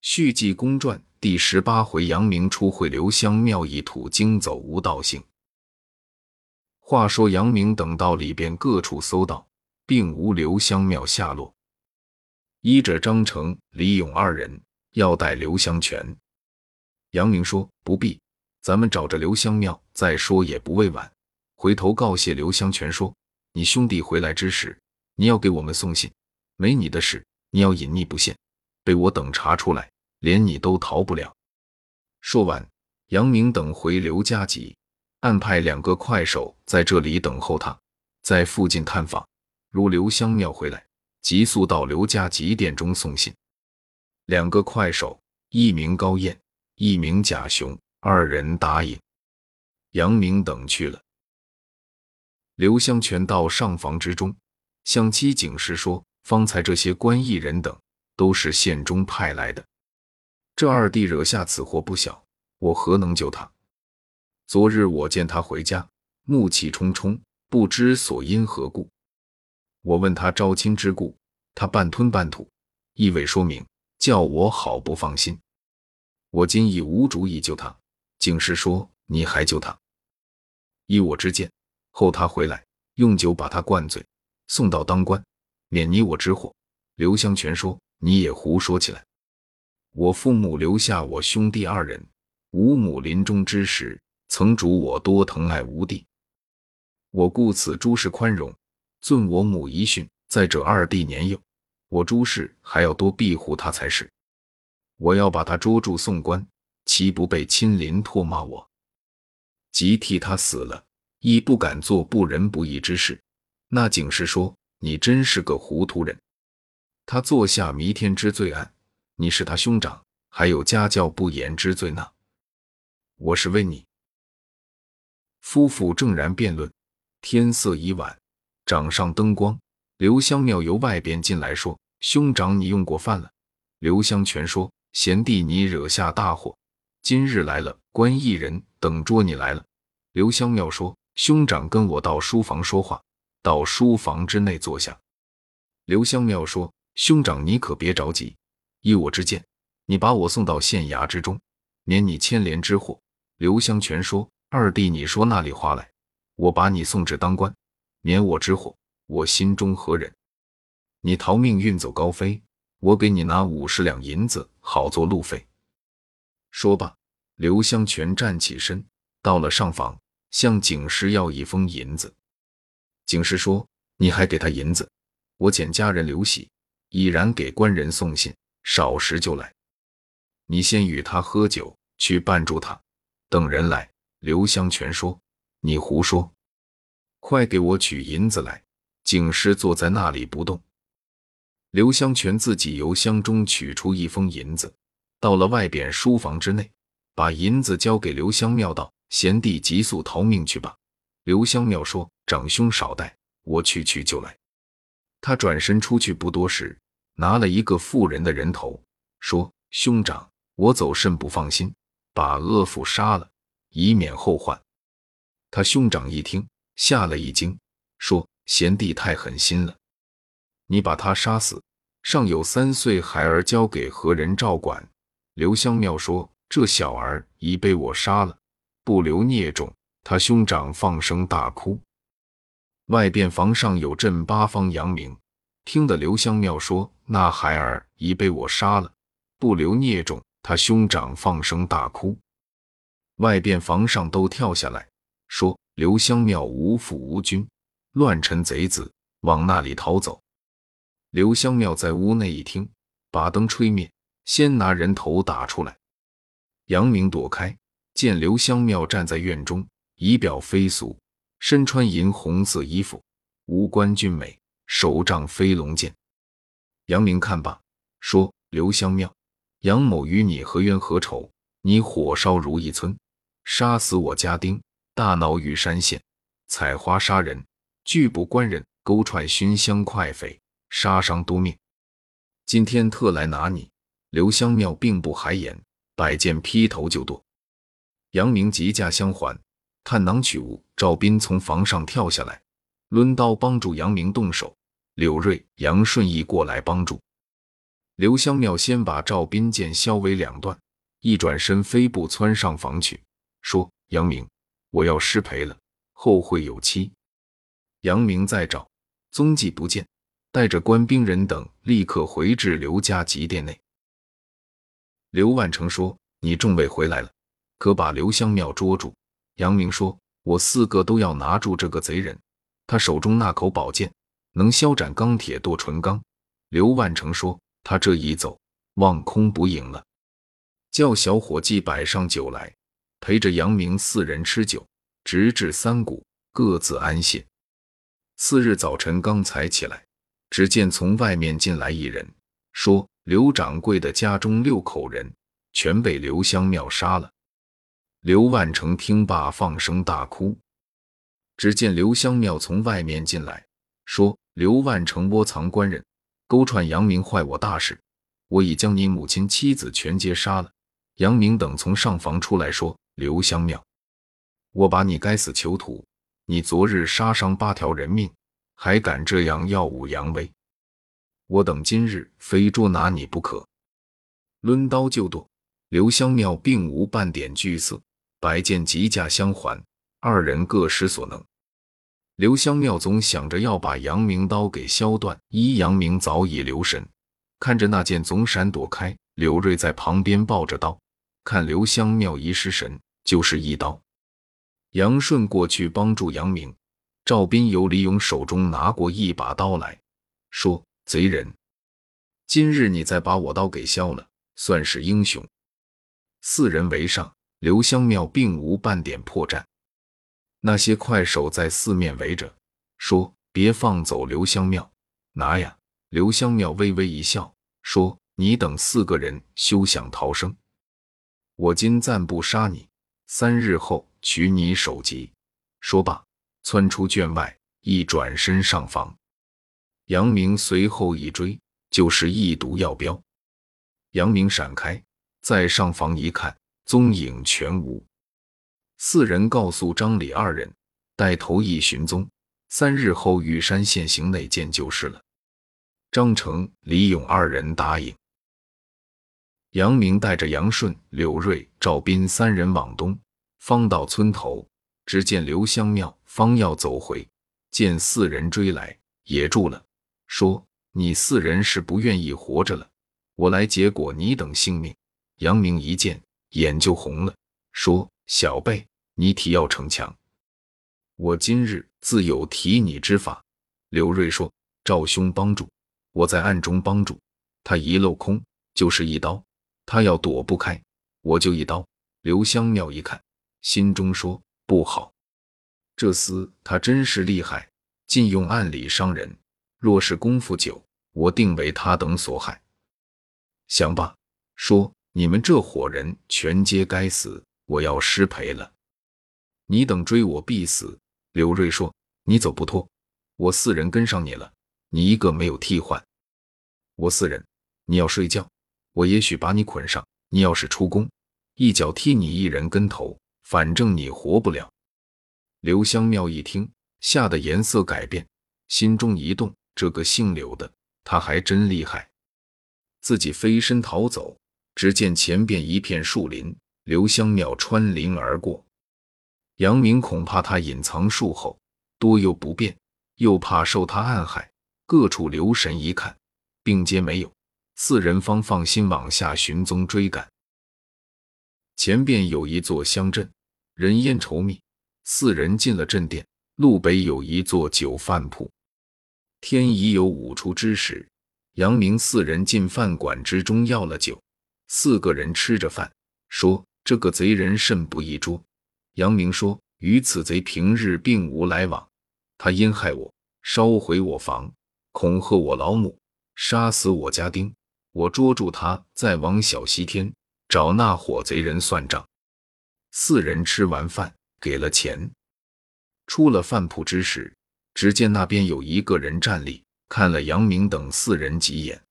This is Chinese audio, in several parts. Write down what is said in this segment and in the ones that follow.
续记公传第十八回：杨明初会刘香庙一土经走无道性。话说杨明等到里边各处搜到，并无刘香庙下落。依着张成、李勇二人要带刘香全，杨明说不必，咱们找着刘香庙再说也不未晚。回头告谢刘香全说：“你兄弟回来之时，你要给我们送信，没你的事，你要隐匿不现。”被我等查出来，连你都逃不了。说完，杨明等回刘家集，安排两个快手在这里等候他，在附近探访。如刘香庙回来，急速到刘家集店中送信。两个快手，一名高燕，一名贾雄，二人答应。杨明等去了。刘香全到上房之中，向七警示说：“方才这些官艺人等。”都是县中派来的，这二弟惹下此祸不小，我何能救他？昨日我见他回家，怒气冲冲，不知所因何故。我问他招亲之故，他半吞半吐，意味说明，叫我好不放心。我今已无主意救他，警示说你还救他。依我之见，后他回来，用酒把他灌醉，送到当官，免你我之祸。刘香全说。你也胡说起来！我父母留下我兄弟二人，吾母临终之时曾嘱我多疼爱吾弟，我故此诸事宽容，遵我母遗训。再者二弟年幼，我诸事还要多庇护他才是。我要把他捉住送官，岂不被亲邻唾骂我？即替他死了，亦不敢做不仁不义之事。那警士说：“你真是个糊涂人。”他坐下弥天之罪案，你是他兄长，还有家教不严之罪呢。我是为你。夫妇正然辩论，天色已晚，掌上灯光。刘香庙由外边进来，说：“兄长，你用过饭了。”刘香全说：“贤弟，你惹下大祸，今日来了，官一人等捉你来了。”刘香庙说：“兄长跟我到书房说话，到书房之内坐下。”刘香庙说。兄长，你可别着急。依我之见，你把我送到县衙之中，免你牵连之祸。刘香全说：“二弟，你说那里话来？我把你送至当官，免我之祸，我心中何忍？你逃命运走高飞，我给你拿五十两银子，好做路费。”说罢，刘香全站起身，到了上房，向警师要一封银子。警师说：“你还给他银子？我遣家人刘喜。”已然给官人送信，少时就来。你先与他喝酒，去绊住他。等人来，刘香全说：“你胡说！快给我取银子来！”警师坐在那里不动。刘香全自己由箱中取出一封银子，到了外边书房之内，把银子交给刘香庙道：“贤弟，急速逃命去吧。”刘香庙说：“长兄少待，我去去就来。”他转身出去不多时，拿了一个妇人的人头，说：“兄长，我走甚不放心，把恶妇杀了，以免后患。”他兄长一听，吓了一惊，说：“贤弟太狠心了，你把他杀死，尚有三岁孩儿交给何人照管？”刘香庙说：“这小儿已被我杀了，不留孽种。”他兄长放声大哭。外边房上有镇八方扬名，听得刘香庙说：“那孩儿已被我杀了，不留孽种。”他兄长放声大哭。外边房上都跳下来，说：“刘香庙无父无君，乱臣贼子，往那里逃走？”刘香庙在屋内一听，把灯吹灭，先拿人头打出来。杨明躲开，见刘香庙站在院中，仪表非俗。身穿银红色衣服，五官俊美，手仗飞龙剑。杨明看罢，说：“刘香庙，杨某与你何冤何仇？你火烧如意村，杀死我家丁，大闹玉山县，采花杀人，拒捕官人，勾串熏香快匪，杀伤多命。今天特来拿你。”刘香庙并不还言，摆剑劈头就剁。杨明急驾相还。探囊取物，赵斌从房上跳下来，抡刀帮助杨明动手。柳瑞、杨顺义过来帮助。刘香庙先把赵斌剑削为两段，一转身飞步窜上房去，说：“杨明，我要失陪了，后会有期。”杨明再找，踪迹不见，带着官兵人等立刻回至刘家集殿内。刘万成说：“你众位回来了，可把刘香庙捉住？”杨明说：“我四个都要拿住这个贼人，他手中那口宝剑能削斩钢铁剁纯钢。”刘万成说。他这一走，望空不应了，叫小伙计摆上酒来，陪着杨明四人吃酒，直至三鼓，各自安歇。次日早晨刚才起来，只见从外面进来一人，说刘掌柜的家中六口人全被刘香庙杀了。刘万成听罢，放声大哭。只见刘香庙从外面进来，说刘万成窝藏官人。勾串杨明坏我大事，我已将你母亲妻子全皆杀了。杨明等从上房出来说：“刘香庙，我把你该死囚徒！你昨日杀伤八条人命，还敢这样耀武扬威！我等今日非捉拿你不可！”抡刀就剁。刘香庙并无半点惧色，摆剑急架相还，二人各施所能。刘香妙总想着要把杨明刀给削断，依杨明早已留神，看着那剑总闪躲开。柳瑞在旁边抱着刀，看刘香妙一失神，就是一刀。杨顺过去帮助杨明，赵斌由李勇手中拿过一把刀来说：“贼人，今日你再把我刀给削了，算是英雄。”四人围上，刘香庙并无半点破绽。那些快手在四面围着，说：“别放走刘香庙，拿呀！”刘香庙微微一笑，说：“你等四个人休想逃生，我今暂不杀你，三日后取你首级。”说罢，窜出圈外，一转身上房。杨明随后一追，就是一毒药镖。杨明闪开，在上房一看，踪影全无。四人告诉张李二人，带头一寻踪，三日后玉山县行内见就是了。张成、李勇二人答应。杨明带着杨顺、柳瑞、赵斌三人往东，方到村头，只见刘香庙，方要走回，见四人追来，也住了，说：“你四人是不愿意活着了，我来结果你等性命。”杨明一见，眼就红了，说。小辈，你提要逞强，我今日自有提你之法。刘瑞说：“赵兄帮助，我在暗中帮助他，一镂空就是一刀，他要躲不开，我就一刀。”刘香庙一看，心中说：“不好，这厮他真是厉害，尽用暗里伤人。若是功夫久，我定为他等所害。”想罢，说：“你们这伙人全皆该死。”我要失陪了，你等追我必死。刘瑞说：“你走不脱，我四人跟上你了，你一个没有替换。我四人，你要睡觉，我也许把你捆上。你要是出宫，一脚踢你一人跟头，反正你活不了。”刘香庙一听，吓得颜色改变，心中一动，这个姓刘的，他还真厉害。自己飞身逃走，只见前边一片树林。刘香庙穿林而过，杨明恐怕他隐藏树后，多又不便，又怕受他暗害，各处留神一看，并皆没有，四人方放心往下寻踪追赶。前边有一座乡镇，人烟稠密，四人进了镇店，路北有一座酒饭铺，天已有午出之时，杨明四人进饭馆之中要了酒，四个人吃着饭，说。这个贼人甚不易捉。杨明说：“与此贼平日并无来往，他因害我，烧毁我房，恐吓我老母，杀死我家丁。我捉住他，再往小西天找那伙贼人算账。”四人吃完饭，给了钱，出了饭铺之时，只见那边有一个人站立，看了杨明等四人几眼。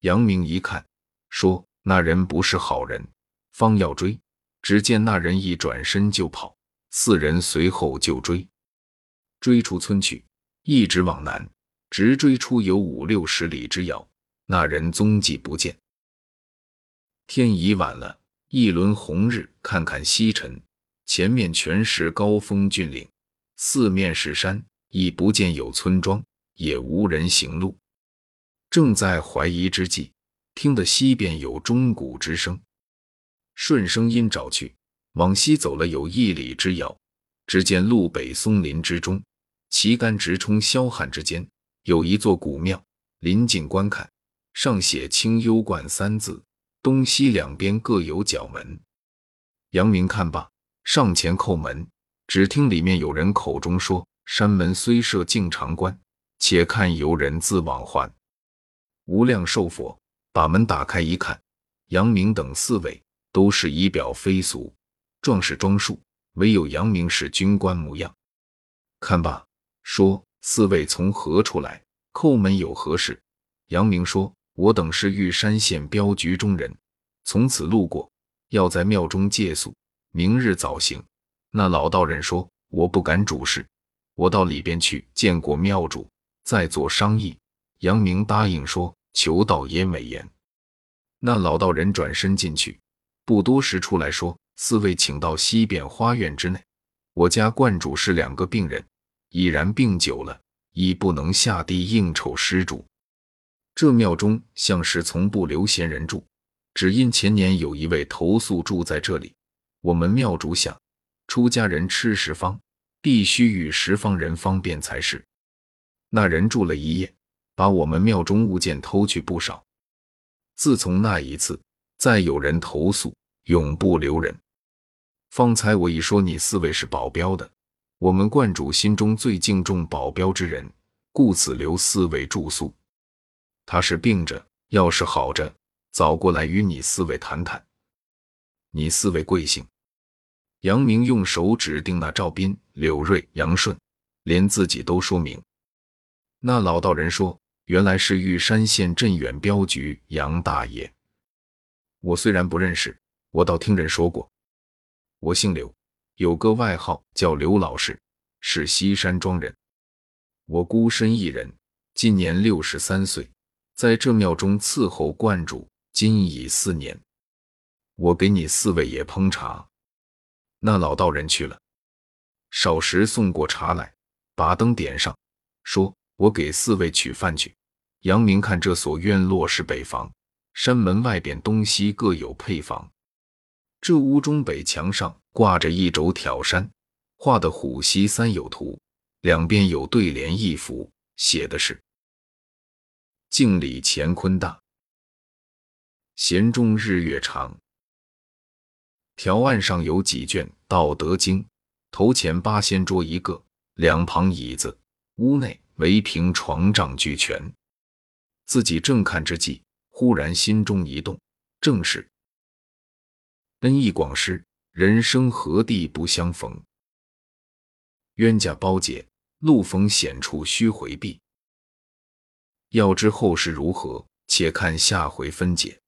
杨明一看，说：“那人不是好人。”方要追，只见那人一转身就跑，四人随后就追，追出村去，一直往南，直追出有五六十里之遥。那人踪迹不见。天已晚了，一轮红日看看西沉，前面全是高峰峻岭，四面是山，已不见有村庄，也无人行路。正在怀疑之际，听得西边有钟鼓之声，顺声音找去，往西走了有一里之遥，只见路北松林之中，旗杆直冲霄汉之间，有一座古庙。临近观看，上写“清幽观”三字。东西两边各有角门，杨明看罢，上前叩门。只听里面有人口中说：“山门虽设净常关，且看游人自往还。”无量寿佛把门打开一看，杨明等四位都是仪表非俗，壮士装束，唯有杨明是军官模样。看罢，说：“四位从何处来？叩门有何事？”杨明说。我等是玉山县镖局中人，从此路过，要在庙中借宿，明日早行。那老道人说：“我不敢主事，我到里边去见过庙主，再做商议。”杨明答应说：“求道爷美言。”那老道人转身进去，不多时出来说：“四位请到西边花院之内，我家观主是两个病人，已然病久了，已不能下地应酬施主。”这庙中像是从不留闲人住，只因前年有一位投宿住在这里。我们庙主想，出家人吃十方，必须与十方人方便才是。那人住了一夜，把我们庙中物件偷去不少。自从那一次，再有人投诉，永不留人。方才我已说你四位是保镖的，我们观主心中最敬重保镖之人，故此留四位住宿。他是病着，要是好着，早过来与你四位谈谈。你四位贵姓？杨明用手指定那赵斌、柳瑞、杨顺，连自己都说明。那老道人说：“原来是玉山县镇远镖局杨大爷。我虽然不认识，我倒听人说过。我姓刘，有个外号叫刘老师，是西山庄人。我孤身一人，今年六十三岁。”在这庙中伺候观主，今已四年。我给你四位爷烹茶。那老道人去了，少时送过茶来，把灯点上，说：“我给四位取饭去。”杨明看这所院落是北房，山门外边东西各有配房。这屋中北墙上挂着一轴挑山，画的虎溪三有图，两边有对联一幅，写的是。镜里乾坤大，弦中日月长。条案上有几卷《道德经》，头前八仙桌一个，两旁椅子，屋内围屏床帐俱全。自己正看之际，忽然心中一动，正是恩义广施，人生何地不相逢？冤家包结，路逢险处须回避。要知后事如何，且看下回分解。